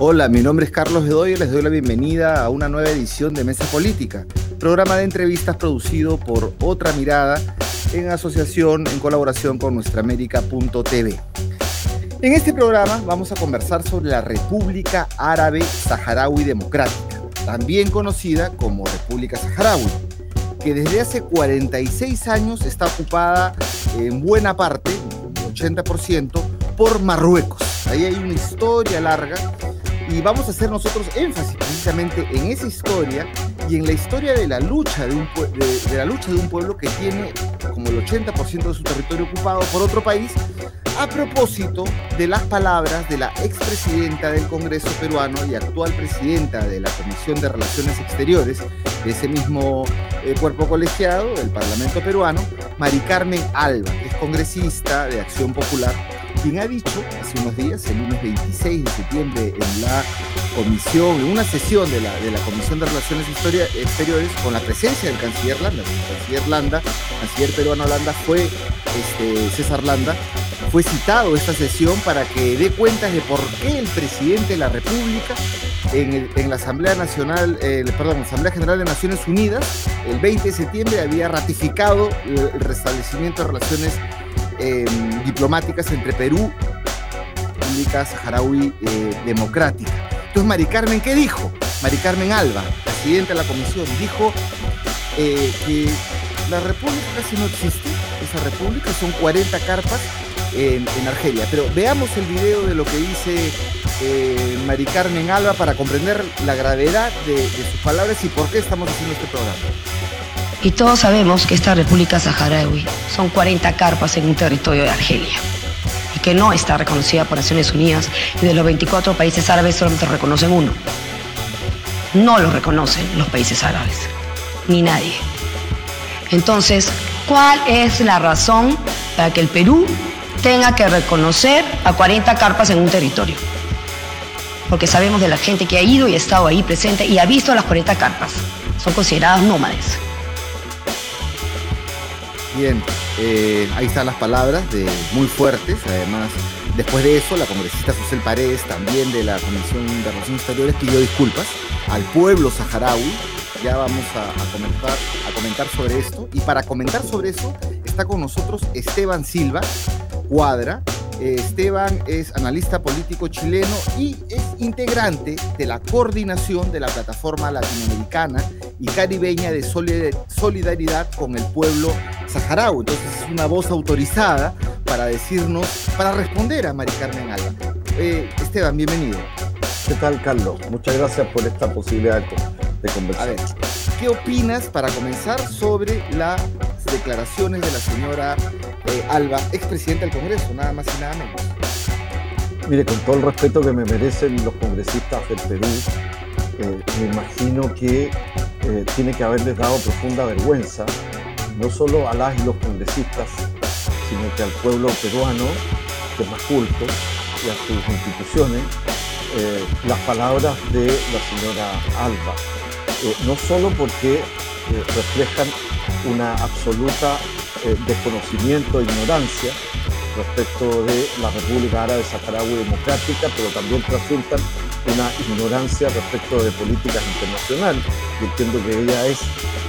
Hola, mi nombre es Carlos Bedoya y les doy la bienvenida a una nueva edición de Mesa Política, programa de entrevistas producido por Otra Mirada en asociación, en colaboración con nuestraamérica.tv. En este programa vamos a conversar sobre la República Árabe Saharaui Democrática, también conocida como República Saharaui, que desde hace 46 años está ocupada en buena parte, 80%, por Marruecos. Ahí hay una historia larga y vamos a hacer nosotros énfasis precisamente en esa historia y en la historia de la lucha de, un, de, la lucha de un pueblo que tiene como el 80% de su territorio ocupado por otro país, a propósito de las palabras de la expresidenta del Congreso peruano y actual presidenta de la Comisión de Relaciones Exteriores de ese mismo eh, cuerpo colegiado del Parlamento peruano, Mari Carmen Alba, que es congresista de Acción Popular quien ha dicho hace unos días, el lunes 26 de septiembre, en la comisión, en una sesión de la, de la Comisión de Relaciones Exteriores, con la presencia del canciller Landa, el canciller Landa, canciller peruano Landa, fue este, César Landa, fue citado esta sesión para que dé cuentas de por qué el presidente de la República en, la Asamblea Nacional, eh, perdón, Asamblea General de Naciones Unidas, el 20 de septiembre había ratificado el restablecimiento de relaciones Em, diplomáticas entre Perú y República Saharaui eh, Democrática. Entonces, Mari Carmen, ¿qué dijo? Mari Carmen Alba, presidenta de la comisión, dijo eh, que la república casi no existe, esa república, son 40 carpas en, Argelia. Pero veamos el video de lo que dice eh, Mari Carmen Alba para comprender la gravedad de sus palabras y por qué estamos haciendo este programa. Y todos sabemos que esta República Saharaui son 40 carpas en un territorio de Argelia y que no está reconocida por Naciones Unidas y de los 24 países árabes solamente reconocen uno. No lo reconocen los países árabes, ni nadie. Entonces, ¿cuál es la razón para que el Perú tenga que reconocer a 40 carpas en un territorio? Porque sabemos de la gente que ha ido y ha estado ahí presente y ha visto las 40 carpas. Son consideradas nómades. Bien, eh, ahí están las palabras de muy fuertes. Además, después de eso, la congresista Susel Paredes, también de la Comisión de Relaciones Exteriores, pidió disculpas al pueblo saharaui. Ya vamos a, comentar, a comentar sobre esto. Y para comentar sobre eso, está con nosotros Esteban Silva Cuadra. Esteban es analista político chileno y es integrante de la coordinación de la plataforma latinoamericana y caribeña de solidaridad con el pueblo saharaui. Entonces es una voz autorizada para decirnos, para responder a Mari Carmen Alba. Eh, Esteban, bienvenido. ¿Qué tal, Carlos? Muchas gracias por esta posibilidad de conversar. A ver, ¿qué opinas para comenzar sobre las declaraciones de la señora eh, Alba, expresidenta del Congreso, nada más y nada menos? Mire, con todo el respeto que me merecen los congresistas del Perú, eh, me imagino que tiene que haberles dado profunda vergüenza no solo a las y los congresistas, sino que al pueblo peruano, que es más culto, y a sus instituciones, eh, las palabras de la señora Alba. Eh, no solo porque eh, reflejan una absoluta desconocimiento e ignorancia respecto de la República Árabe Saharaui Democrática, pero también resultan una ignorancia respecto de políticas internacionales. Yo entiendo que ella es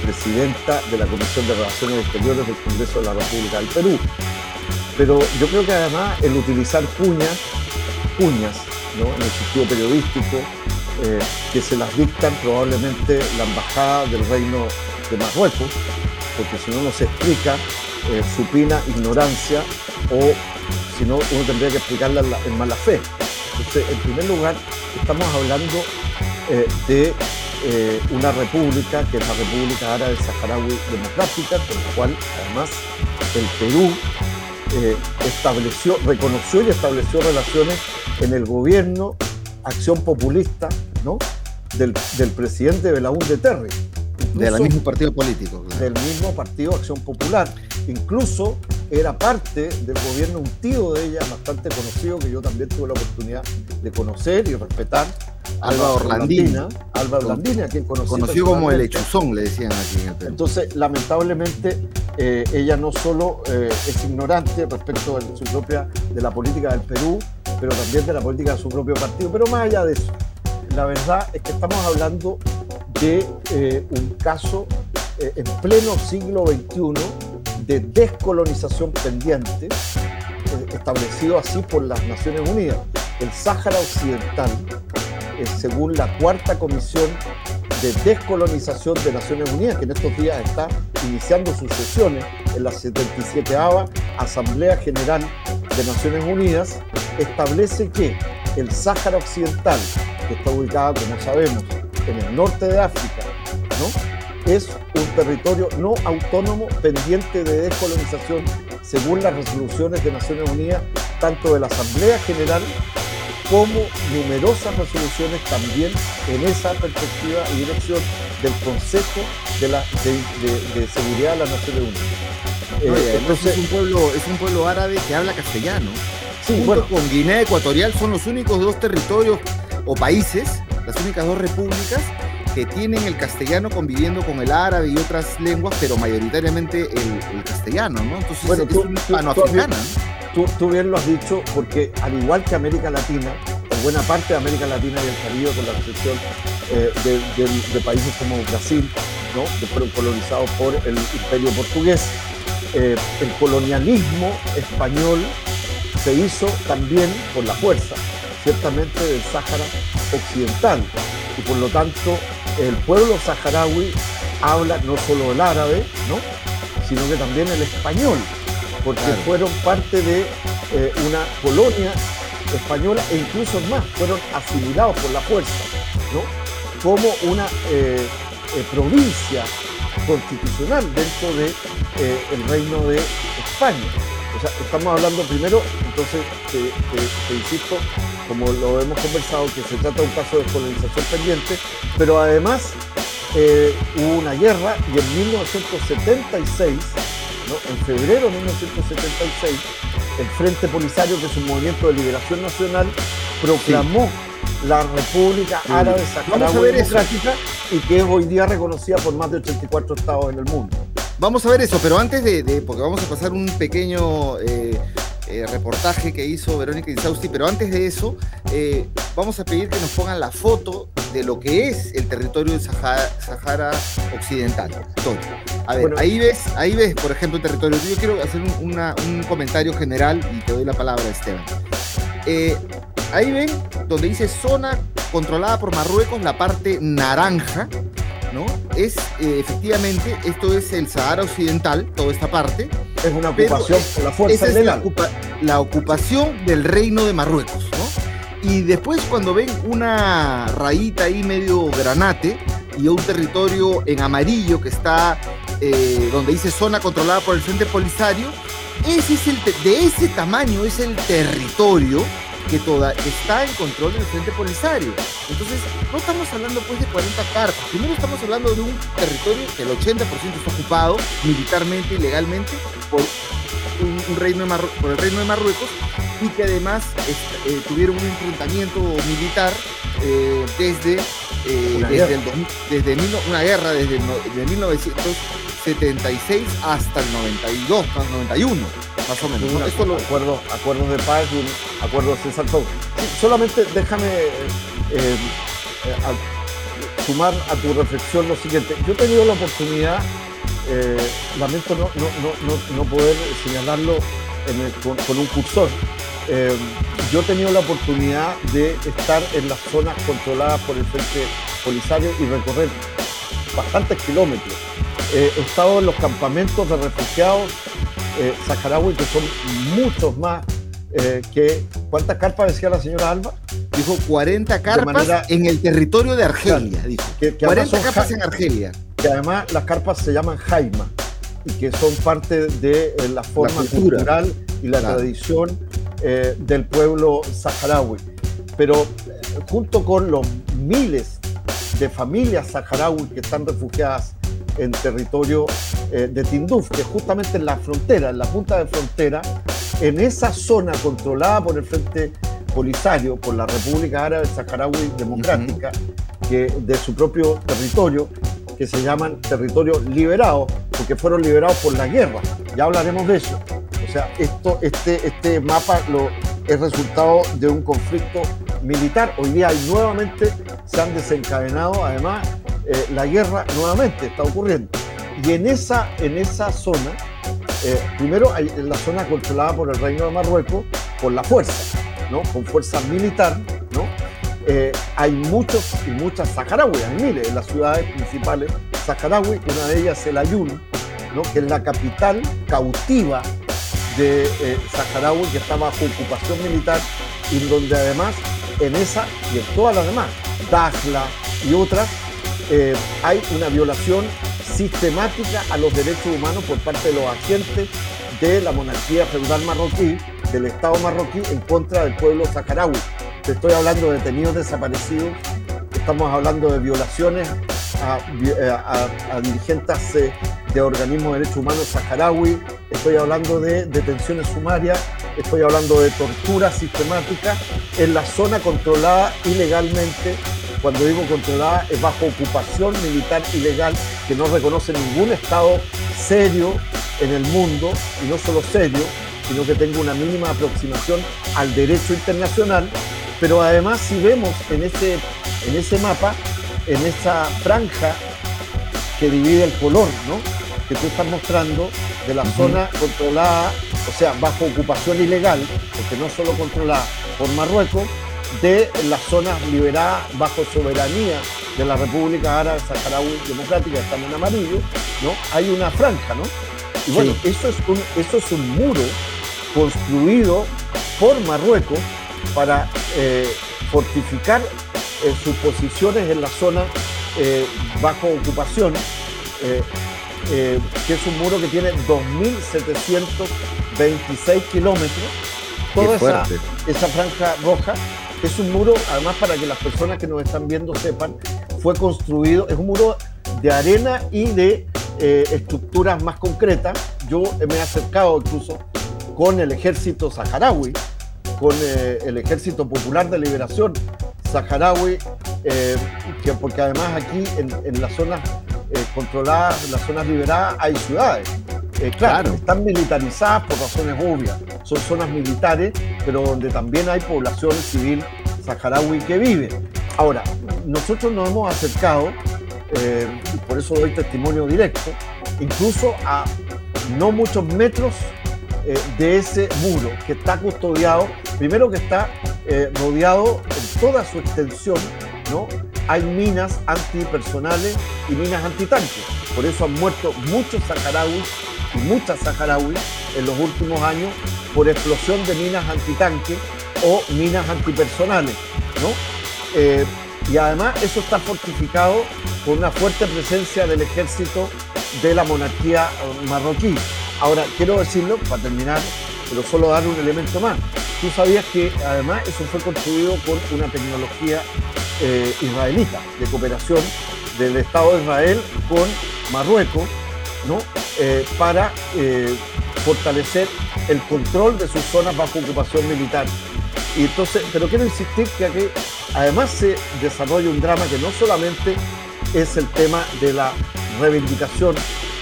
presidenta de la Comisión de Relaciones Exteriores del Congreso de la República del Perú. Pero yo creo que además el utilizar cuñas, cuñas, en el sentido periodístico, eh, que se las dictan probablemente la Embajada del Reino de Marruecos, porque si no, no se explica eh, supina ignorancia o si no, uno tendría que explicarla en mala fe. Entonces, en primer lugar, estamos hablando eh, de eh, una república, que es la República Árabe Saharaui Democrática, con la cual además el Perú estableció, reconoció y estableció relaciones en el gobierno, acción populista, ¿no? Del, del presidente Belaúnde Terry. Del mismo partido político. Del mismo partido Acción Popular. Incluso era parte del gobierno un tío de ella, bastante conocido, que yo también tuve la oportunidad de conocer y respetar. Alba Orlandina. Alba Orlandina, quien conocí Conocido como el hechuzón, le decían aquí en el Perú. Entonces, lamentablemente, eh, ella no solo eh, es ignorante respecto de su propia, de la política del Perú, pero también de la política de su propio partido. Pero más allá de eso, la verdad es que estamos hablando de eh, un caso eh, en pleno siglo XXI de descolonización pendiente, eh, establecido así por las Naciones Unidas. El Sáhara Occidental, según la cuarta comisión de descolonización de Naciones Unidas, que en estos días está iniciando sus sesiones en la 77 Asamblea General de Naciones Unidas, establece que el Sáhara Occidental, que está ubicado, como sabemos, en el norte de África, ¿no? es un territorio no autónomo pendiente de descolonización según las resoluciones de Naciones Unidas, tanto de la Asamblea General como numerosas resoluciones también en esa perspectiva y dirección del Consejo de, la, de, Seguridad de las Naciones Unidas. Eh, entonces, es un, pueblo, es un pueblo árabe que habla castellano. Sí, Junto con Guinea Ecuatorial son los únicos dos territorios o países, las únicas dos repúblicas que tienen el castellano conviviendo con el árabe y otras lenguas, pero mayoritariamente el, castellano, ¿no? Entonces bueno, es un panafricana. Tú, bien lo has dicho, porque al igual que América Latina, buena parte de América Latina y el Caribe, con la excepción eh, de, países como Brasil, ¿no? que fueron colonizados por el imperio portugués, eh, el colonialismo español se hizo también por la fuerza, ciertamente del Sáhara Occidental. Y por lo tanto, el pueblo saharaui habla no solo el árabe, ¿no? sino que también el español porque fueron parte de eh, una colonia española e incluso más, fueron asimilados por la fuerza, ¿no? como una eh, eh, provincia constitucional dentro del de, reino de España. O sea, estamos hablando primero, entonces te, insisto, como lo hemos conversado, que se trata de un caso de colonización pendiente, pero además hubo una guerra y en 1976 en febrero de 1976, el Frente Polisario, que es un movimiento de liberación nacional, proclamó la República Árabe Saharaui Democrática y que es hoy día reconocida por más de 84 estados en el mundo. Vamos a ver eso, pero antes de, porque vamos a pasar un pequeño eh, eh, reportaje que hizo Verónica Insausti, pero antes de eso, eh, vamos a pedir que nos pongan la foto de lo que es el territorio del Sahara, Occidental. A ver, ahí, ves, ahí ves, por ejemplo, el territorio. Yo quiero hacer un, comentario general y te doy la palabra, Esteban. Ahí ven donde dice zona controlada por Marruecos, la parte naranja, ¿no? Es efectivamente, esto es el Sahara Occidental, toda esta parte es una ocupación por la fuerza es la, ocupación del reino de Marruecos, ¿no? Y después cuando ven una rayita ahí medio granate y un territorio en amarillo que está eh, donde dice zona controlada por el Frente Polisario, ese es el de ese tamaño es el territorio que, toda, está en control del Frente Polisario. Entonces, no estamos hablando pues de 40 cartas. Primero estamos hablando de un territorio que el 80% está ocupado militarmente y legalmente por, un, reino de por el reino de Marruecos y que además eh, tuvieron un enfrentamiento militar eh, desde, eh, desde, desde una guerra desde, desde 1976 hasta el 92, 91 más o menos. acuerdos de paz y un acuerdo de César solamente déjame eh, eh, sumar a tu reflexión lo siguiente. Yo he tenido la oportunidad, eh, lamento no, poder señalarlo con, un cursor. yo he tenido la oportunidad de estar en las zonas controladas por el Frente Polisario y recorrer bastantes kilómetros. he estado en los campamentos de refugiados eh, saharaui, que son muchos más eh, que... ¿Cuántas carpas decía la señora Alba? Dijo 40 carpas en el territorio de Argelia, dijo. Que, 40 carpas en Argelia. Que además las carpas se llaman Jaima y que son parte de eh, la forma cultural y la tradición eh, del pueblo saharaui. Pero junto con los miles de familias saharaui que están refugiadas en territorio eh, de Tinduf, que es justamente en la frontera, en la punta de frontera, en esa zona controlada por el Frente Polisario, por la República Árabe Saharaui Democrática, que de su propio territorio, que se llaman territorios liberados, porque fueron liberados por la guerra. Ya hablaremos de eso. O sea, esto, este, este mapa lo es resultado de un conflicto militar. Hoy día nuevamente se han desencadenado, además, eh, la guerra nuevamente está ocurriendo. Y en esa, en esa zona, eh, primero hay la zona controlada por el Reino de Marruecos por la fuerza, ¿no? con fuerza militar, ¿no? Eh, hay muchos y muchas saharauis, hay miles en las ciudades principales saharaui, una de ellas es el Ayun, ¿no? que es la capital cautiva de eh, Saharaui que está bajo ocupación militar y donde además en esa y en todas las demás, Dakhla y otras, eh, hay una violación sistemática a los derechos humanos por parte de los agentes de la monarquía feudal marroquí, del Estado marroquí en contra del pueblo saharaui. Te estoy hablando de detenidos desaparecidos, estamos hablando de violaciones a, eh, dirigentes eh, de organismos de derechos humanos saharaui, estoy hablando de detenciones sumarias, estoy hablando de tortura sistemática en la zona controlada ilegalmente. Cuando digo controlada es bajo ocupación militar ilegal que no reconoce ningún Estado serio en el mundo, y no solo serio, sino que tenga una mínima aproximación al derecho internacional. Pero además si vemos en ese, en ese mapa, en esa franja que divide el color, ¿no? que tú estás mostrando de la zona controlada, o sea, bajo ocupación ilegal, porque no solo controlada por Marruecos, de las zonas liberadas bajo soberanía de la República Árabe Saharaui Democrática, están en amarillo, ¿no? Hay una franja, ¿no? Y bueno, eso, es un, eso es un muro construido por Marruecos para eh, fortificar eh, sus posiciones en la zona eh, bajo ocupación que es un muro que tiene 2.726 kilómetros. Toda esa, esa, franja roja es un muro, además para que las personas que nos están viendo sepan, fue construido, es un muro de arena y de eh, estructuras más concretas. Yo me he acercado incluso con el ejército saharaui, con eh, el ejército popular de liberación saharaui, que, porque además aquí en, en la zona eh, controladas, en las zonas liberadas, hay ciudades. Eh, claro, están militarizadas por razones obvias. Son zonas militares, pero donde también hay población civil saharaui que vive. Ahora, nosotros nos hemos acercado, eh, y por eso doy testimonio directo, incluso a no muchos metros de ese muro que está custodiado, primero que está rodeado en toda su extensión, ¿no? hay minas antipersonales y minas antitanques. Por eso han muerto muchos saharauis y muchas saharauis en los últimos años por explosión de minas antitanques o minas antipersonales. Eh, y además eso está fortificado por una fuerte presencia del ejército de la monarquía marroquí. Ahora, quiero decirlo, para terminar, pero solo dar un elemento más. Tú sabías que además eso fue construido con una tecnología eh, israelita, de cooperación del Estado de Israel con Marruecos, ¿no? Eh, para eh, fortalecer el control de sus zonas bajo ocupación militar. Y entonces, pero quiero insistir que aquí además se desarrolla un drama que no solamente es el tema de la reivindicación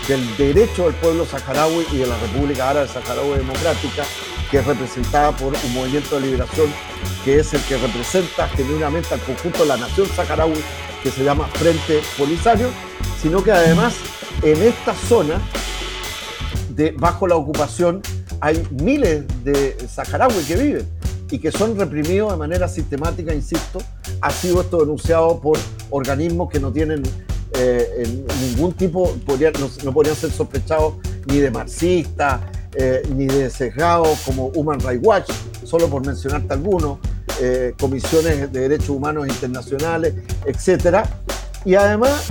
del derecho del pueblo saharaui y de la República Árabe Saharaui Democrática que es representada por un movimiento de liberación que es el que representa genuinamente al conjunto de la nación saharaui, que se llama Frente Polisario, sino que además en esta zona, de, bajo la ocupación, hay miles de saharauis que viven y que son reprimidos de manera sistemática, insisto, ha sido esto denunciado por organismos que no tienen eh, ningún tipo, no, podrían ser sospechados ni de marxistas, eh, ni de sesgados como Human Rights Watch, solo por mencionarte algunos, eh, comisiones de derechos humanos internacionales, etc. Y además,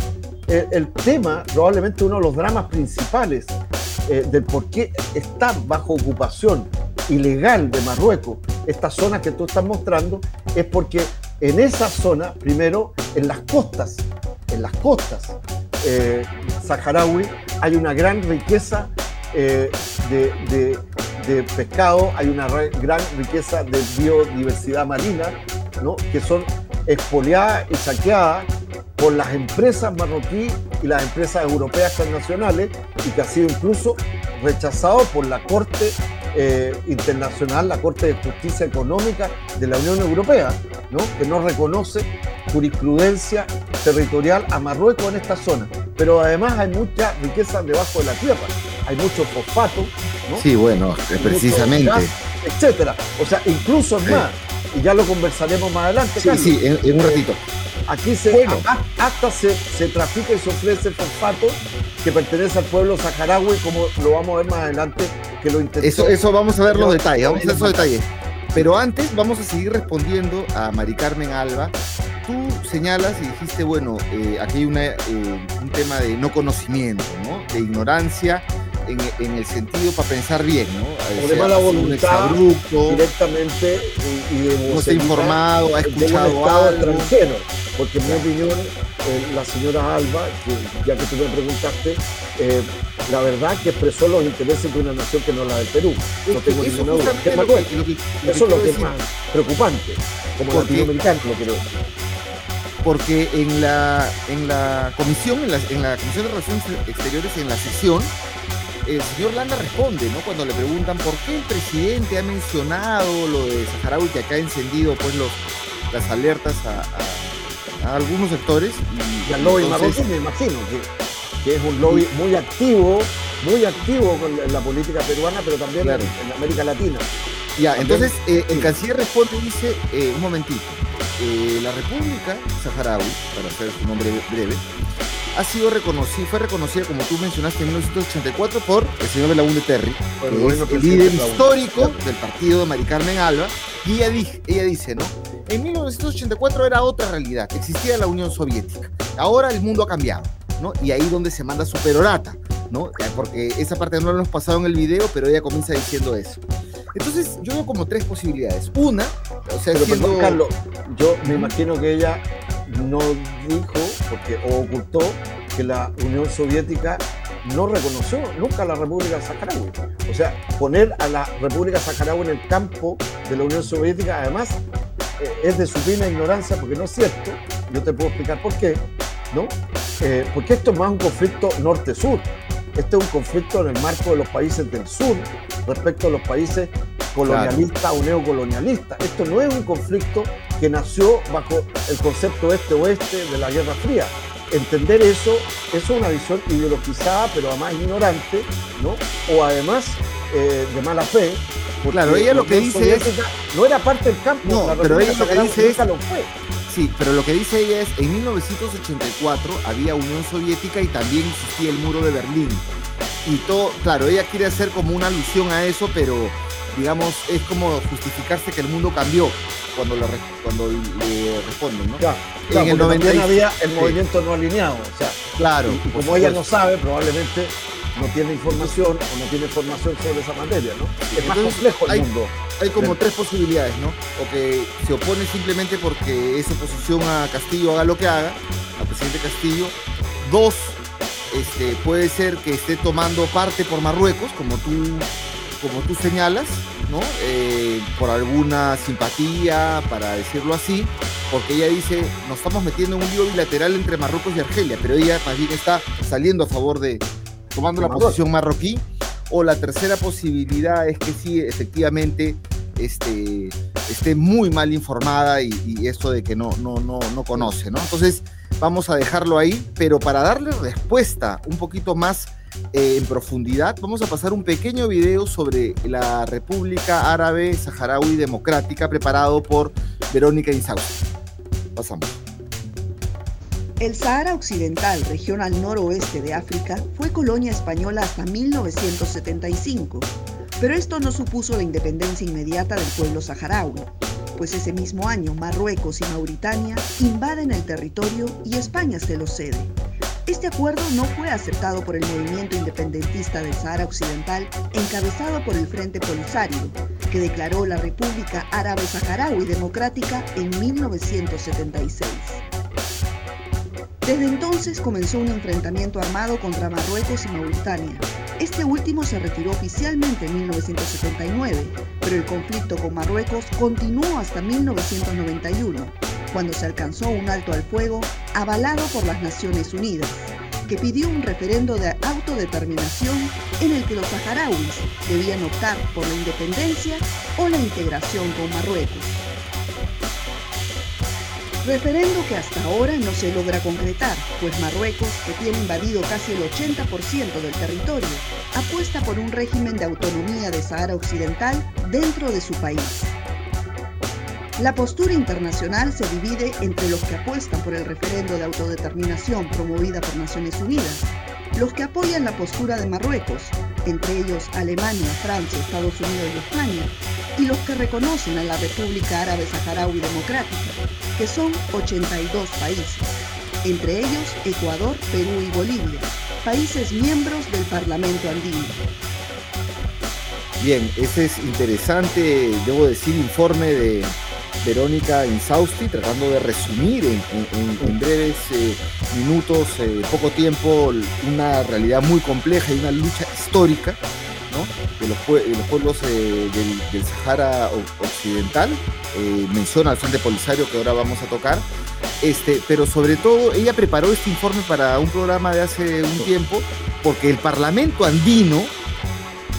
eh, el tema, probablemente uno de los dramas principales del por qué está bajo ocupación ilegal de Marruecos, esta zona que tú estás mostrando, es porque en esa zona, primero, en las costas, en las costas saharaui, hay una gran riqueza eh, de, pescado, hay una gran riqueza de biodiversidad marina, ¿no? que son expoliadas y saqueadas por las empresas marroquíes y las empresas europeas transnacionales y que ha sido incluso rechazado por la Corte eh, internacional, la Corte de Justicia Económica de la Unión Europea, ¿no? que no reconoce jurisprudencia territorial a Marruecos en esta zona. Pero además hay mucha riqueza debajo de la tierra, hay mucho fosfato. ¿no? Sí, bueno, precisamente. etcétera. O sea, incluso más, y ya lo conversaremos más adelante. Sí, sí, en, un ratito. Aquí se, hasta se, se trafica y se ofrece fosfato que pertenece al pueblo saharaui, como lo vamos a ver más adelante, que lo Eso, eso vamos a ver los detalles, vamos a ver esos detalles. Pero antes vamos a seguir respondiendo a Mari Carmen Alba. Tú señalas y dijiste, bueno, eh, aquí hay una, eh, un tema de no conocimiento, ¿no? De ignorancia en, en, el sentido para pensar bien, ¿no? O de mala voluntad, directamente y, y de no está informado, ha escuchado algo. extranjero, porque en mi opinión eh, la señora Alba, que ya que tú me preguntaste, eh, la verdad que expresó los intereses de una nación que no es la del Perú. No tengo ninguna duda. eso es lo que es más preocupante, como latinoamericano lo quiero decir porque en la, en la comisión, en la, en la Comisión de Relaciones Exteriores, en la sesión, el señor Landa responde, ¿no? Cuando le preguntan por qué el presidente ha mencionado lo de Saharaui, que acá ha encendido pues los, las alertas a, algunos sectores. Y, al lobby entonces... me imagino, que, es un lobby muy activo, muy activo con la, política peruana, pero también en, América Latina. Ya, entonces eh, el canciller responde y dice, eh, un momentito, eh, la República Saharaui, para hacer su nombre breve, ha sido reconocida, fue reconocida, como tú mencionaste, en 1984 por el señor Belaúnde Terry, el líder histórico del partido de Mari Carmen Alba, y ella, ella dice, ¿no? En 1984 era otra realidad, existía la Unión Soviética. Ahora el mundo ha cambiado, ¿no? Y ahí donde se manda su perorata, ¿no? Porque esa parte no lo hemos pasado en el video, pero ella comienza diciendo eso. Entonces, yo veo como tres posibilidades. Una, o sea, pero Carlos, yo me imagino que ella no dijo porque, o ocultó que la Unión Soviética no reconoció nunca a la República Saharaui. O sea, poner a la República Saharaui en el campo de la Unión Soviética, además, eh, es de supina ignorancia, porque no es cierto. Yo te puedo explicar por qué, ¿no? Eh, porque esto es más un conflicto norte-sur. Este es un conflicto en el marco de los países del sur respecto a los países colonialistas o neocolonialistas. Esto no es un conflicto que nació bajo el concepto este-oeste de la Guerra Fría. Entender eso, es una visión ideologizada, pero además ignorante, ¿no? O además eh, de mala fe. Claro, ella lo que dice es... No era parte del campo, no, pero ella lo que dice es... Lo fue. Sí, pero lo que dice ella es, en 1984 había Unión Soviética y también existía el muro de Berlín. Y todo, claro, ella quiere hacer como una alusión a eso, pero digamos, es como justificarse que el mundo cambió cuando le, cuando le responden, ¿no? en el 90 había el movimiento no alineado, o sea, claro, y, como ella no sabe, probablemente no tiene información o no tiene información sobre esa materia, ¿no? Es más complejo el mundo. Hay como tres posibilidades, ¿no? O que se opone simplemente porque es oposición a Castillo, haga lo que haga, al presidente Castillo. Dos, este, puede ser que esté tomando parte por Marruecos, como tú como tú señalas, ¿no? Eh, por alguna simpatía, para decirlo así, porque ella dice, nos estamos metiendo en un lío bilateral entre Marruecos y Argelia, pero ella más bien está saliendo a favor de, tomando la posición marroquí, o la tercera posibilidad es que sí, efectivamente, este, esté muy mal informada y, y esto de que no, no, no, no conoce, ¿no? Entonces, vamos a dejarlo ahí, pero para darle respuesta un poquito más en profundidad, vamos a pasar un pequeño video sobre la República Árabe Saharaui Democrática preparado por Verónica Insaus. Pasamos. El Sahara Occidental, región al noroeste de África, fue colonia española hasta 1975, pero esto no supuso la independencia inmediata del pueblo saharaui, pues ese mismo año Marruecos y Mauritania invaden el territorio y España se lo cede. Este acuerdo no fue aceptado por el movimiento independentista del Sahara Occidental encabezado por el Frente Polisario, que declaró la República Árabe Saharaui Democrática en 1976. Desde entonces comenzó un enfrentamiento armado contra Marruecos y Mauritania. Este último se retiró oficialmente en 1979, pero el conflicto con Marruecos continuó hasta 1991 cuando se alcanzó un alto al fuego avalado por las Naciones Unidas. que pidió un referendo de autodeterminación en el que los saharauis debían optar por la independencia o la integración con Marruecos. Referendo que hasta ahora no se logra concretar, pues Marruecos, que tiene invadido casi el 80% del territorio, apuesta por un régimen de autonomía de Sahara Occidental dentro de su país. La postura internacional se divide entre los que apuestan por el referendo de autodeterminación promovida por Naciones Unidas, los que apoyan la postura de Marruecos, entre ellos Alemania, Francia, Estados Unidos y España, y los que reconocen a la República Árabe Saharaui Democrática, que son 82 países, entre ellos Ecuador, Perú y Bolivia, países miembros del Parlamento andino. Bien, ese es interesante, debo decir, informe de Verónica Insausti, tratando de resumir en, breves eh, minutos, eh, poco tiempo, una realidad muy compleja y una lucha histórica de, los, pueblos eh, del, Sahara Occidental. menciona al Frente Polisario que ahora vamos a tocar. Este, pero sobre todo ella preparó este informe para un programa de hace un tiempo porque el Parlamento andino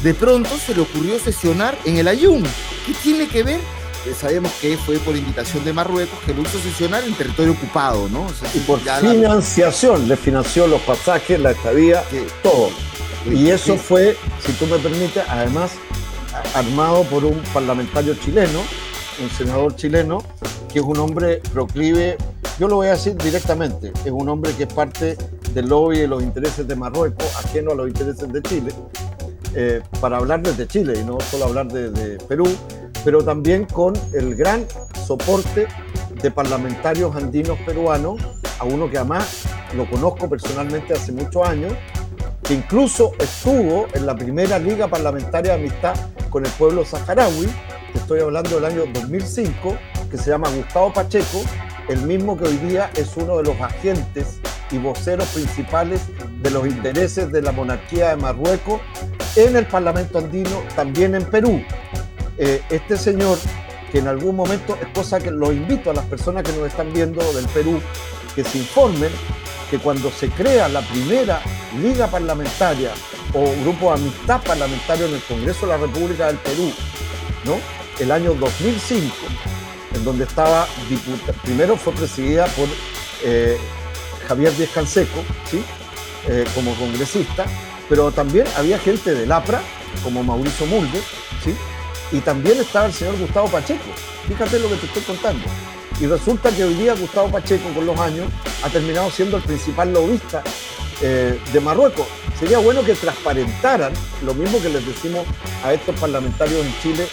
de pronto se le ocurrió sesionar en el Ayun. ¿Qué tiene que ver sabemos que fue por invitación de Marruecos que lo hizo sesionar en territorio ocupado, ¿no? y por financiación, le financió los pasajes, la estadía, todo. y eso fue, si tú me permites, además armado por un parlamentario chileno, un senador chileno, que es un hombre proclive, yo lo voy a decir directamente, es un hombre que es parte del lobby de los intereses de Marruecos, ajeno a los intereses de Chile, eh, para hablar desde Chile y no solo hablar de Perú, pero también con el gran soporte de parlamentarios andinos peruanos, a uno que además lo conozco personalmente hace muchos años, que incluso estuvo en la primera Liga Parlamentaria de Amistad con el pueblo saharaui, que estoy hablando del año 2005, que se llama Gustavo Pacheco, el mismo que hoy día es uno de los agentes y voceros principales de los intereses de la monarquía de Marruecos en el Parlamento andino, también en Perú. Eh, este señor, que en algún momento, es cosa que lo invito a las personas que nos están viendo del Perú, que se informen que cuando se crea la primera liga parlamentaria o grupo de amistad parlamentario en el Congreso de la República del Perú, ¿no? el año 2005, en donde estaba primero fue presidida por eh, Javier Díez Canseco, ¿sí? Eh, como congresista, pero también había gente del APRA, como Mauricio Mulder, ¿sí? Y también estaba el señor Gustavo Pacheco. Fíjate lo que te estoy contando. Y resulta que hoy día Gustavo Pacheco, con los años, ha terminado siendo el principal lobista eh, de Marruecos. Sería bueno que transparentaran lo mismo que les decimos a estos parlamentarios en Chile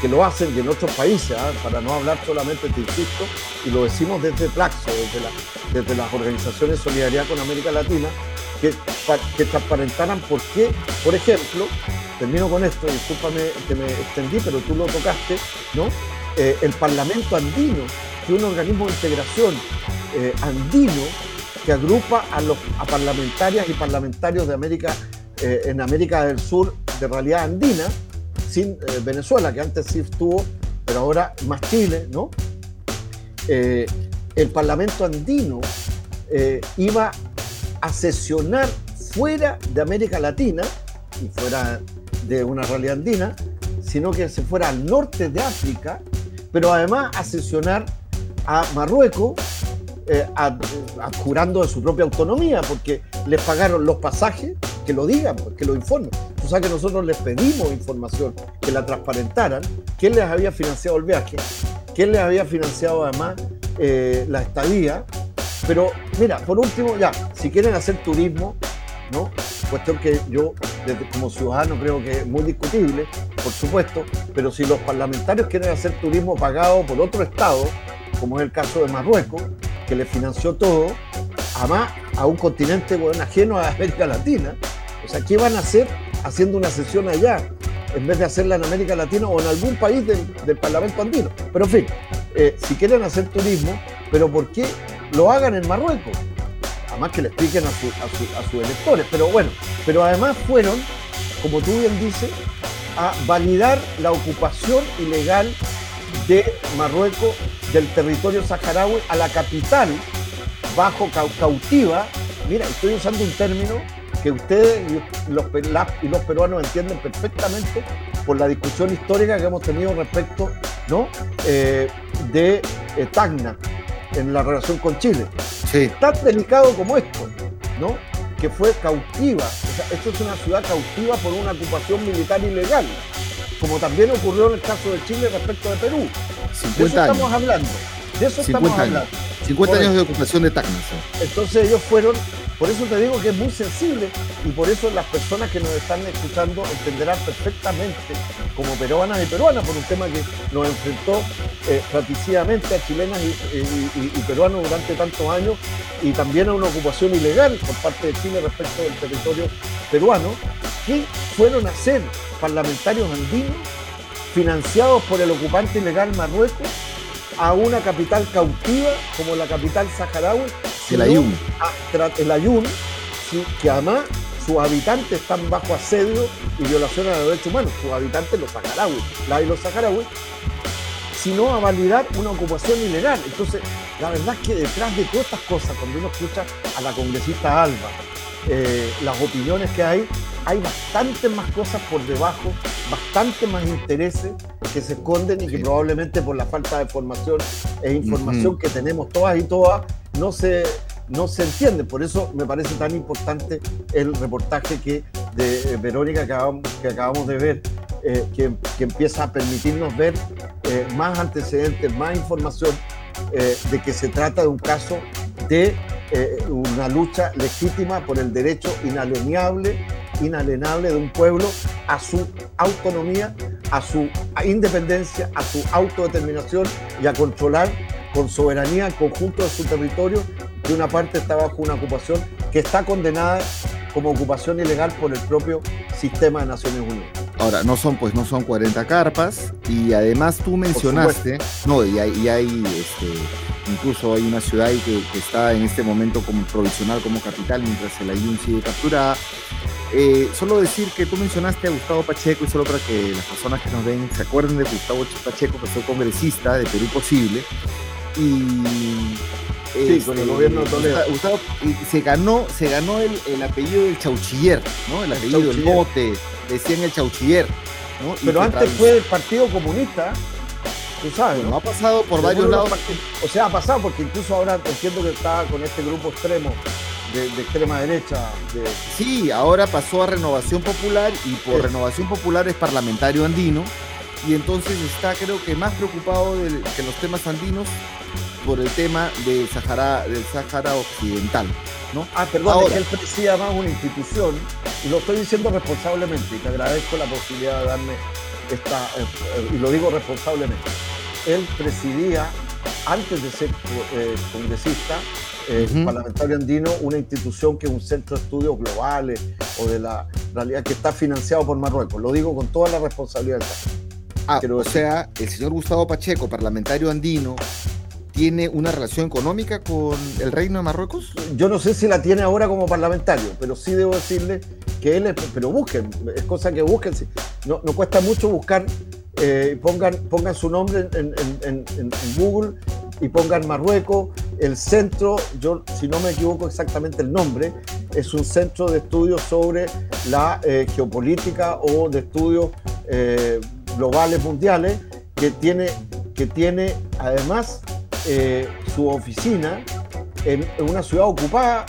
que lo hacen y en otros países, ¿ah? para no hablar solamente, te insisto, y lo decimos desde Plaxo, desde, las organizaciones solidaridad con América Latina, que, que transparentaran por qué, por ejemplo, termino con esto, discúlpame que me extendí, pero tú lo tocaste, ¿no? Eh, el Parlamento Andino, que es un organismo de integración eh, andino que agrupa a los parlamentarias y parlamentarios de América, eh, en América del Sur, de realidad andina, sin Venezuela, que antes sí estuvo, pero ahora más Chile, ¿no? el Parlamento andino iba a sesionar fuera de América Latina y fuera de una realidad andina, sino que se fuera al norte de África, pero además a sesionar a Marruecos, eh, de su propia autonomía, porque les pagaron los pasajes, que lo digan, pues, que lo informen. O sea que nosotros les pedimos información, que la transparentaran, quién les había financiado el viaje, quién les había financiado además eh, la estadía. Pero mira, por último, ya, si quieren hacer turismo, ¿no? Cuestión que yo, como ciudadano, creo que es muy discutible, por supuesto, pero si los parlamentarios quieren hacer turismo pagado por otro Estado, como es el caso de Marruecos, que le financió todo, además a un continente bueno, ajeno a América Latina, o sea, ¿qué van a hacer haciendo una sesión allá? en vez de hacerla en América Latina o en algún país del, Parlamento andino. Pero en fin, eh, si quieren hacer turismo, pero ¿por qué lo hagan en Marruecos? Más que le expliquen a, sus electores. Pero bueno, pero además fueron, como tú bien dices, a validar la ocupación ilegal de Marruecos del territorio saharaui a la capital bajo cautiva mira, estoy usando un término que ustedes y los, y los peruanos entienden perfectamente por la discusión histórica que hemos tenido respecto ¿no? Eh, de eh, Tacna en la relación con Chile. Sí. Tan delicado como esto, ¿no? que fue cautiva. O sea, esto es una ciudad cautiva por una ocupación militar ilegal, como también ocurrió en el caso de Chile respecto de Perú. de eso estamos hablando. De eso estamos hablando. 50 años de ocupación de Tacna. Entonces ellos fueron por eso te digo que es muy sensible y por eso las personas que nos están escuchando entenderán perfectamente, como peruanas y peruanas, por un tema que nos enfrentó eh, a chilenas y, peruanos durante tantos años y también a una ocupación ilegal por parte de Chile respecto del territorio peruano, que fueron a ser parlamentarios andinos financiados por el ocupante ilegal Marruecos a una capital cautiva como la capital saharaui el Ayun. el Ayun, que además sus habitantes están bajo asedio y violación a los derechos humanos, sus habitantes los saharauis, la y los saharauis, sino a validar una ocupación ilegal. Entonces, la verdad es que detrás de todas estas cosas, cuando uno escucha a la congresista Alba, eh, las opiniones que hay, hay bastantes más cosas por debajo, bastantes más intereses que se esconden y que probablemente por la falta de formación e información que tenemos todas y todas, no se, no se entiende. Por eso me parece tan importante el reportaje que de Verónica que acabamos, de ver, eh, que, empieza a permitirnos ver eh, más antecedentes, más información eh, de que se trata de un caso de una lucha legítima por el derecho inalienable, inalienable de un pueblo a su autonomía, a su independencia, a su autodeterminación y a controlar con soberanía el conjunto de su territorio, que una parte está bajo una ocupación que está condenada como ocupación ilegal por el propio sistema de Naciones Unidas. Ahora, no son, pues, no son 40 carpas, y además tú mencionaste, no, y hay, este, incluso hay una ciudad que, que, está en este momento como provisional como capital, mientras el Ayun sigue capturada. Eh, solo decir que tú mencionaste a Gustavo Pacheco, y solo para que las personas que nos ven se acuerden de Gustavo Pacheco, que fue congresista de Perú Posible, y Sí, con el este, gobierno de Toledo. se ganó, se ganó el, el, apellido del Chauchiller, ¿no? El apellido del bote, decían el Chauchiller. ¿no? Pero antes fue el Partido Comunista, tú sabes, ¿no? Ha pasado por varios lados. O sea, ha pasado porque incluso ahora entiendo que está con este grupo extremo de, extrema derecha. Sí, ahora pasó a Renovación Popular y por Renovación Popular es parlamentario andino y entonces está creo que más preocupado que los temas andinos por el tema del Sahara, del Sahara Occidental. ¿no? Ah, perdón, es que él presidía más una institución, y lo estoy diciendo responsablemente, y te agradezco la posibilidad de darme esta, eh, y lo digo responsablemente. Él presidía, antes de ser eh, congresista, eh, parlamentario andino, una institución que es un centro de estudios globales o de la realidad que está financiado por Marruecos. Lo digo con toda la responsabilidad. Ah, o sea, el señor Gustavo Pacheco, parlamentario andino, tiene una relación económica con el reino de Marruecos? Yo no sé si la tiene ahora como parlamentario, pero sí debo decirle que él es, pero busquen, es cosa que busquen, no, no cuesta mucho buscar, eh, pongan, pongan su nombre en, Google y pongan Marruecos, el centro, yo si no me equivoco exactamente el nombre, es un centro de estudios sobre la eh, geopolítica o de estudios eh, globales mundiales que tiene, que tiene además eh, su oficina en, una ciudad ocupada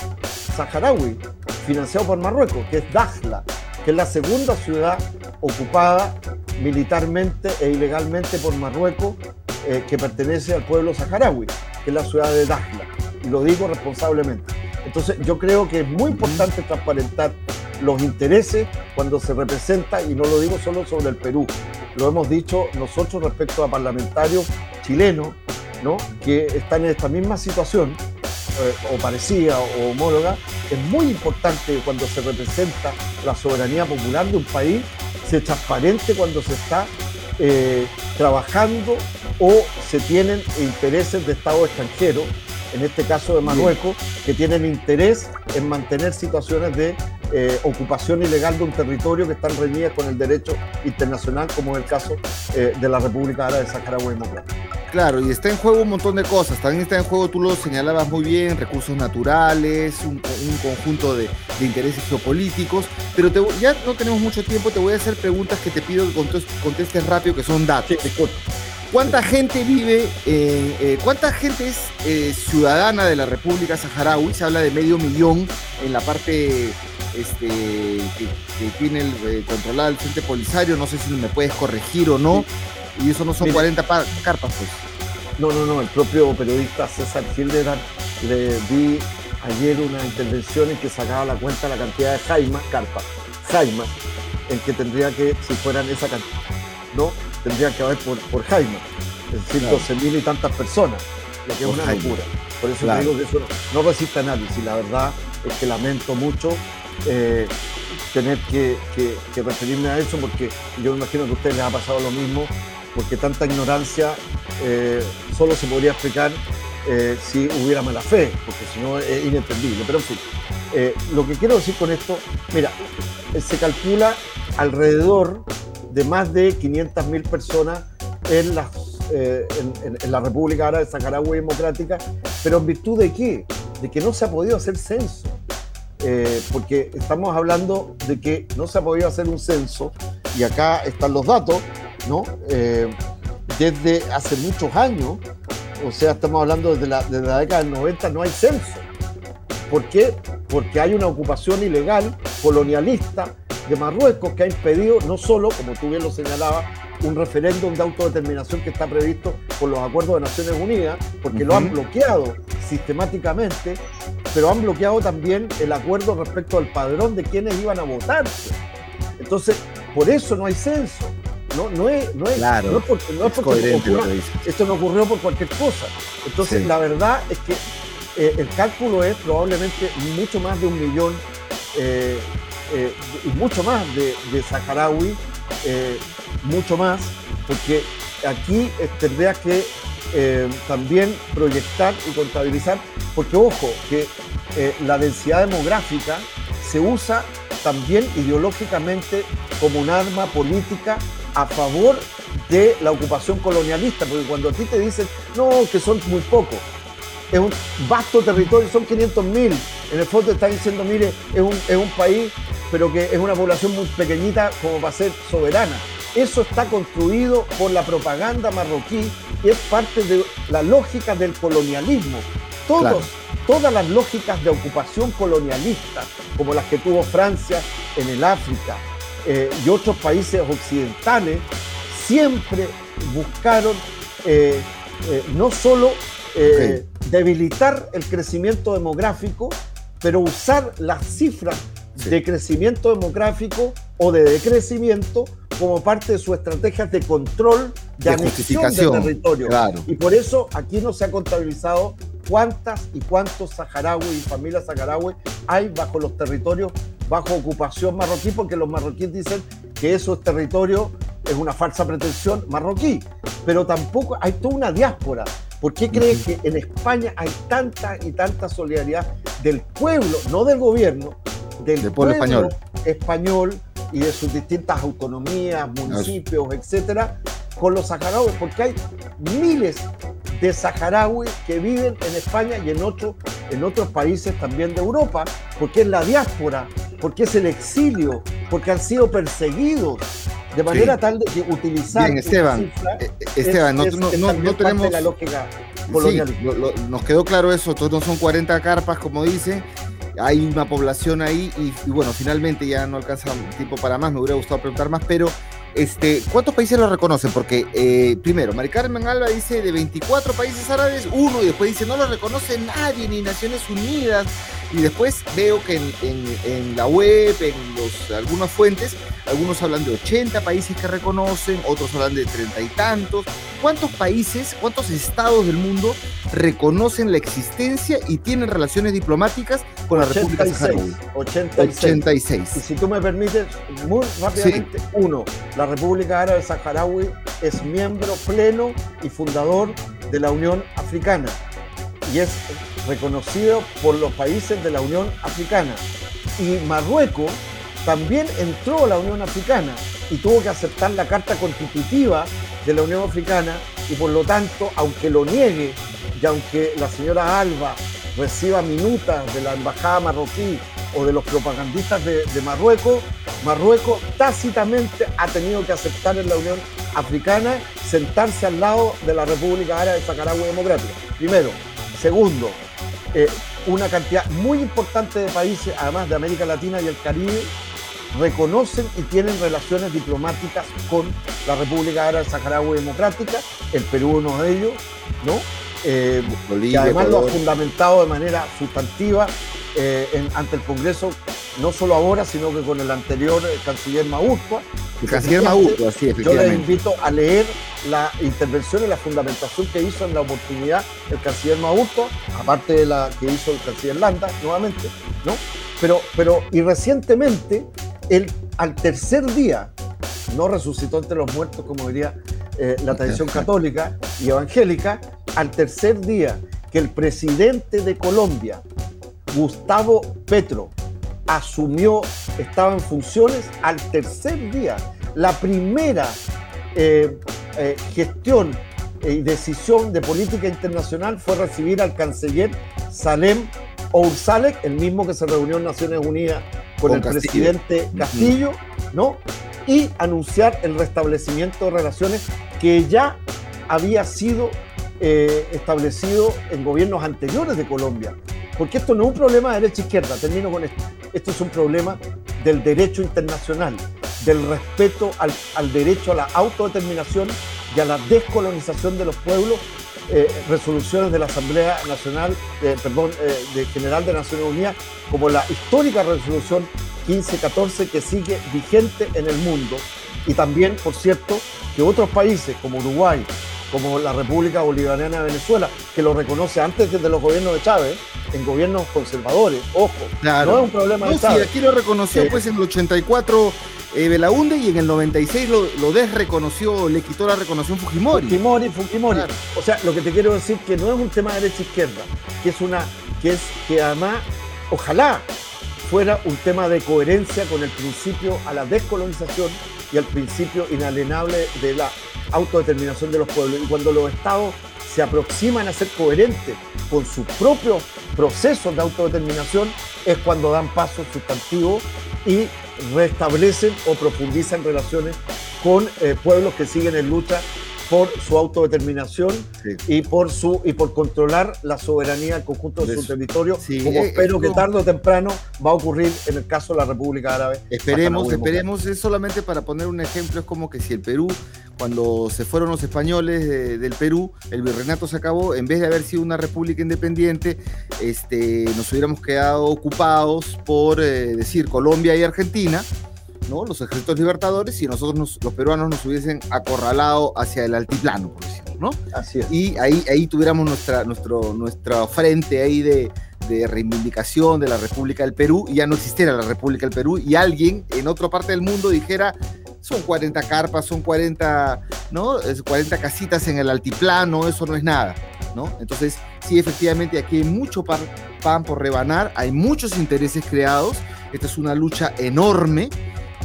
saharaui, financiado por Marruecos, que es Dakhla, que es la segunda ciudad ocupada militarmente e ilegalmente por Marruecos, eh, que pertenece al pueblo saharaui, que es la ciudad de Dakhla. Y lo digo responsablemente. Entonces yo creo que es muy importante transparentar los intereses cuando se representa, y no lo digo solo sobre el Perú, lo hemos dicho nosotros respecto a parlamentarios chilenos que están en esta misma situación, eh, o parecida o homóloga, es muy importante cuando se representa la soberanía popular de un país, se transparente cuando se está eh, trabajando o se tienen intereses de Estado extranjero, en este caso de Marruecos, que tienen interés en mantener situaciones de eh, ocupación ilegal de un territorio que están reñidas con el derecho internacional, como es el caso eh, de la República Árabe de Saharaui Democrática. Claro, y está en juego un montón de cosas. También está en juego, tú lo señalabas muy bien, recursos naturales, un, conjunto de, intereses geopolíticos. Pero ya no tenemos mucho tiempo, te voy a hacer preguntas que te pido que contestes rápido, que son datos. ¿Cuánta gente vive, eh, cuánta gente es eh, ciudadana de la República Saharaui? Se habla de medio millón en la parte este, que, tiene el, eh, controlada el Frente Polisario. No sé si me puedes corregir o no. Y eso no son 40 carpas, pues. No, no, no. El propio periodista César Hildebrand le di ayer una intervención en que sacaba la cuenta la cantidad de jaimas, carpas, jaimas, en que tendría que, si fueran esa cantidad, ¿no? Tendría que haber por, por jaima, es decir, 12 mil y tantas personas, lo que es una locura. Por eso digo que eso no resiste análisis. La verdad es que lamento mucho eh, tener que, que, referirme a eso porque yo me imagino que a ustedes les ha pasado lo mismo porque tanta ignorancia eh, solo se podría explicar eh, si hubiera mala fe, porque si no es inentendible. Pero en fin, eh, lo que quiero decir con esto, mira, se calcula alrededor de más de 500.000 personas en, las, en, la República Árabe Saharaui Democrática, pero en virtud de qué? De que no se ha podido hacer censo. porque estamos hablando de que no se ha podido hacer un censo, y acá están los datos, ¿no? Eh, desde hace muchos años, o sea, estamos hablando desde la, desde la década del 90, no hay censo. ¿Por qué? Porque hay una ocupación ilegal, colonialista, de Marruecos que ha impedido no solo, como tú bien lo señalabas, un referéndum de autodeterminación que está previsto por los acuerdos de Naciones Unidas, porque lo han bloqueado sistemáticamente, pero han bloqueado también el acuerdo respecto al padrón de quienes iban a votar. Entonces, por eso no hay censo. No, no es, no es, claro, no es porque, no es porque esto no ocurrió por cualquier cosa. Entonces, la verdad es que eh, el cálculo es probablemente mucho más de un millón eh, eh, mucho más de, de saharaui, mucho más, porque aquí tendría que también proyectar y contabilizar, porque ojo, que la densidad demográfica se usa también ideológicamente como un arma política a favor de la ocupación colonialista, porque cuando a ti te dicen, no, que son muy pocos, es un vasto territorio, son 500 mil, en el fondo te están diciendo, mire, es un, es un país, pero que es una población muy pequeñita como para ser soberana. Eso está construido por la propaganda marroquí y es parte de la lógica del colonialismo. Todos, Todas las lógicas de ocupación colonialista, como las que tuvo Francia en el África, eh, y otros países occidentales siempre buscaron eh, eh, no solo debilitar el crecimiento demográfico, pero usar las cifras de crecimiento demográfico o de decrecimiento como parte de su estrategia de control de, de anexión del territorio. Y por eso aquí no se ha contabilizado cuántas y cuántos saharauis y familias saharauis hay bajo los territorios bajo ocupación marroquí, porque los marroquíes dicen que esos territorios es una falsa pretensión marroquí, pero tampoco hay toda una diáspora. ¿Por qué crees que en España hay tanta y tanta solidaridad del pueblo, no del gobierno, del, pueblo, español. español y de sus distintas autonomías, municipios, etcétera, con los saharauis? Porque hay miles de saharauis que viven en España y en, otro, en otros países también de Europa, porque es la diáspora, porque es el exilio, porque han sido perseguidos. De manera tal de que utilizar. Bien, Esteban, eh, Esteban, no, tenemos. La lógica nos quedó claro eso, todos no son 40 carpas, como dice, hay una población ahí y, bueno, finalmente ya no alcanza tiempo para más, me hubiera gustado preguntar más, pero este, ¿Cuántos países lo reconocen? Porque eh, primero, Mari Carmen Alba dice de 24 países árabes, uno, y después dice no lo reconoce nadie, ni Naciones Unidas, y después veo que en, la web, en los, algunas fuentes, algunos hablan de 80 países que reconocen, otros hablan de treinta y tantos. ¿Cuántos países, cuántos estados del mundo reconocen la existencia y tienen relaciones diplomáticas con la República Saharaui? 86. 86. Y si tú me permites, muy rápidamente, uno, la República Árabe Saharaui es miembro pleno y fundador de la Unión Africana y es reconocido por los países de la Unión Africana. y Marruecos también entró a la Unión Africana y tuvo que aceptar la Carta Constitutiva de la Unión Africana y por lo tanto, aunque lo niegue y aunque la señora Alba reciba minutas de la embajada marroquí o de los propagandistas de, Marruecos, Marruecos tácitamente ha tenido que aceptar en la Unión Africana sentarse al lado de la República Árabe de Saharaui Democrática. Primero. Segundo, eh, una cantidad muy importante de países, además de América Latina y el Caribe, reconocen y tienen relaciones diplomáticas con la República Árabe Saharaui Democrática, el Perú uno de ellos, ¿no? Eh, y además lo ha fundamentado de manera sustantiva eh, ante el Congreso, no solo ahora, sino que con el anterior eh, canciller Maurtua. El canciller Maurtua, sí, efectivamente. Yo les invito a leer la intervención y la fundamentación que hizo en la oportunidad el canciller Maurtua, aparte de la que hizo el canciller Landa, nuevamente, ¿no? Pero, pero y recientemente al tercer día, no resucitó entre los muertos, como diría eh, la tradición católica y evangélica, al tercer día que el presidente de Colombia, Gustavo Petro, asumió, estaba en funciones, al tercer día, la primera eh, eh, gestión y decisión de política internacional fue recibir al canciller Salem Oursalek, el mismo que se reunió en Naciones Unidas con, el presidente Castillo, ¿no? Y anunciar el restablecimiento de relaciones que ya había sido eh, establecido en gobiernos anteriores de Colombia. Porque esto no es un problema de derecha-izquierda, termino con esto. Esto es un problema del derecho internacional, del respeto al, al derecho a la autodeterminación y a la descolonización de los pueblos eh, resoluciones de la Asamblea Nacional, eh, perdón, eh, de General de Naciones Unidas, como la histórica resolución 1514 que sigue vigente en el mundo. Y también, por cierto, que otros países como Uruguay, como la República Bolivariana de Venezuela, que lo reconoce antes desde los gobiernos de Chávez, en gobiernos conservadores, ojo, no es un problema de Chávez. Sí, aquí lo reconoció pues en el 84 eh, Belaunde y en el 96 lo, lo, desreconoció, le quitó la reconoción Fujimori. Fujimori, Fujimori. O sea, lo que te quiero decir que no es un tema de derecha-izquierda, que es una, que es que además, ojalá fuera un tema de coherencia con el principio a la descolonización y al principio inalienable de la autodeterminación de los pueblos. Y cuando los estados se aproximan a ser coherentes con sus propios procesos de autodeterminación, es cuando dan pasos sustantivos y restablecen o profundizan relaciones con eh, pueblos que siguen en lucha por su autodeterminación y por su y por controlar la soberanía del conjunto de, su territorio, como eh, espero que tarde o temprano va a ocurrir en el caso de la República Árabe. Esperemos, esperemos, es solamente para poner un ejemplo, es como que si el Perú, cuando se fueron los españoles del Perú, el virreinato se acabó, en vez de haber sido una república independiente, este, nos hubiéramos quedado ocupados por eh, decir Colombia y Argentina los ejércitos libertadores y nosotros los peruanos nos hubiesen acorralado hacia el altiplano, por decirlo, ¿no? Así es. Y ahí, ahí tuviéramos nuestra, nuestro, nuestra frente ahí de, de reivindicación de la República del Perú y ya no existiera la República del Perú y alguien en otra parte del mundo dijera son 40 carpas, son 40, ¿no? 40 casitas en el altiplano, eso no es nada, ¿no? Entonces, sí, efectivamente, aquí hay mucho pan, pan por rebanar, hay muchos intereses creados, esta es una lucha enorme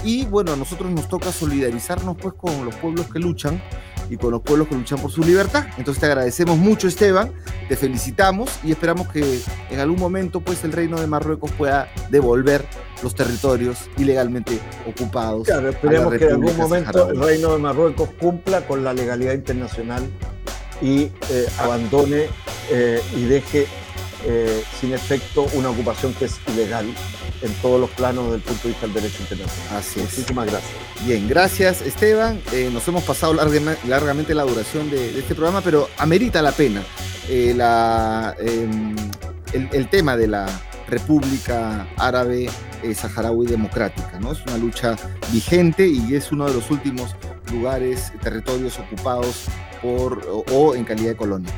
y bueno, a nosotros nos toca solidarizarnos pues con los pueblos que luchan y con los pueblos que luchan por su libertad. Entonces te agradecemos mucho Esteban, te felicitamos y esperamos que en algún momento pues el reino de Marruecos pueda devolver los territorios ilegalmente ocupados. Claro, esperemos que en algún momento el reino de Marruecos cumpla con la legalidad internacional y eh, abandone eh, y deje eh, sin efecto una ocupación que es ilegal en todos los planos desde el punto de vista del derecho internacional. Así es. Muchísimas gracias. Bien, gracias Esteban. Eh, nos hemos pasado largamente la duración de, este programa, pero amerita la pena eh, la, em, el, tema de la República Árabe Saharaui Democrática. ¿no? Es una lucha vigente y es uno de los últimos lugares, territorios ocupados por o en calidad de colonia.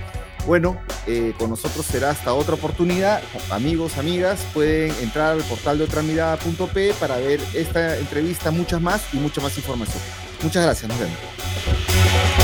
Bueno, eh, con nosotros será hasta otra oportunidad. Amigos, amigas, pueden entrar al portal de otramirada.p para ver esta entrevista, muchas más y mucha más información. Muchas gracias, nos vemos.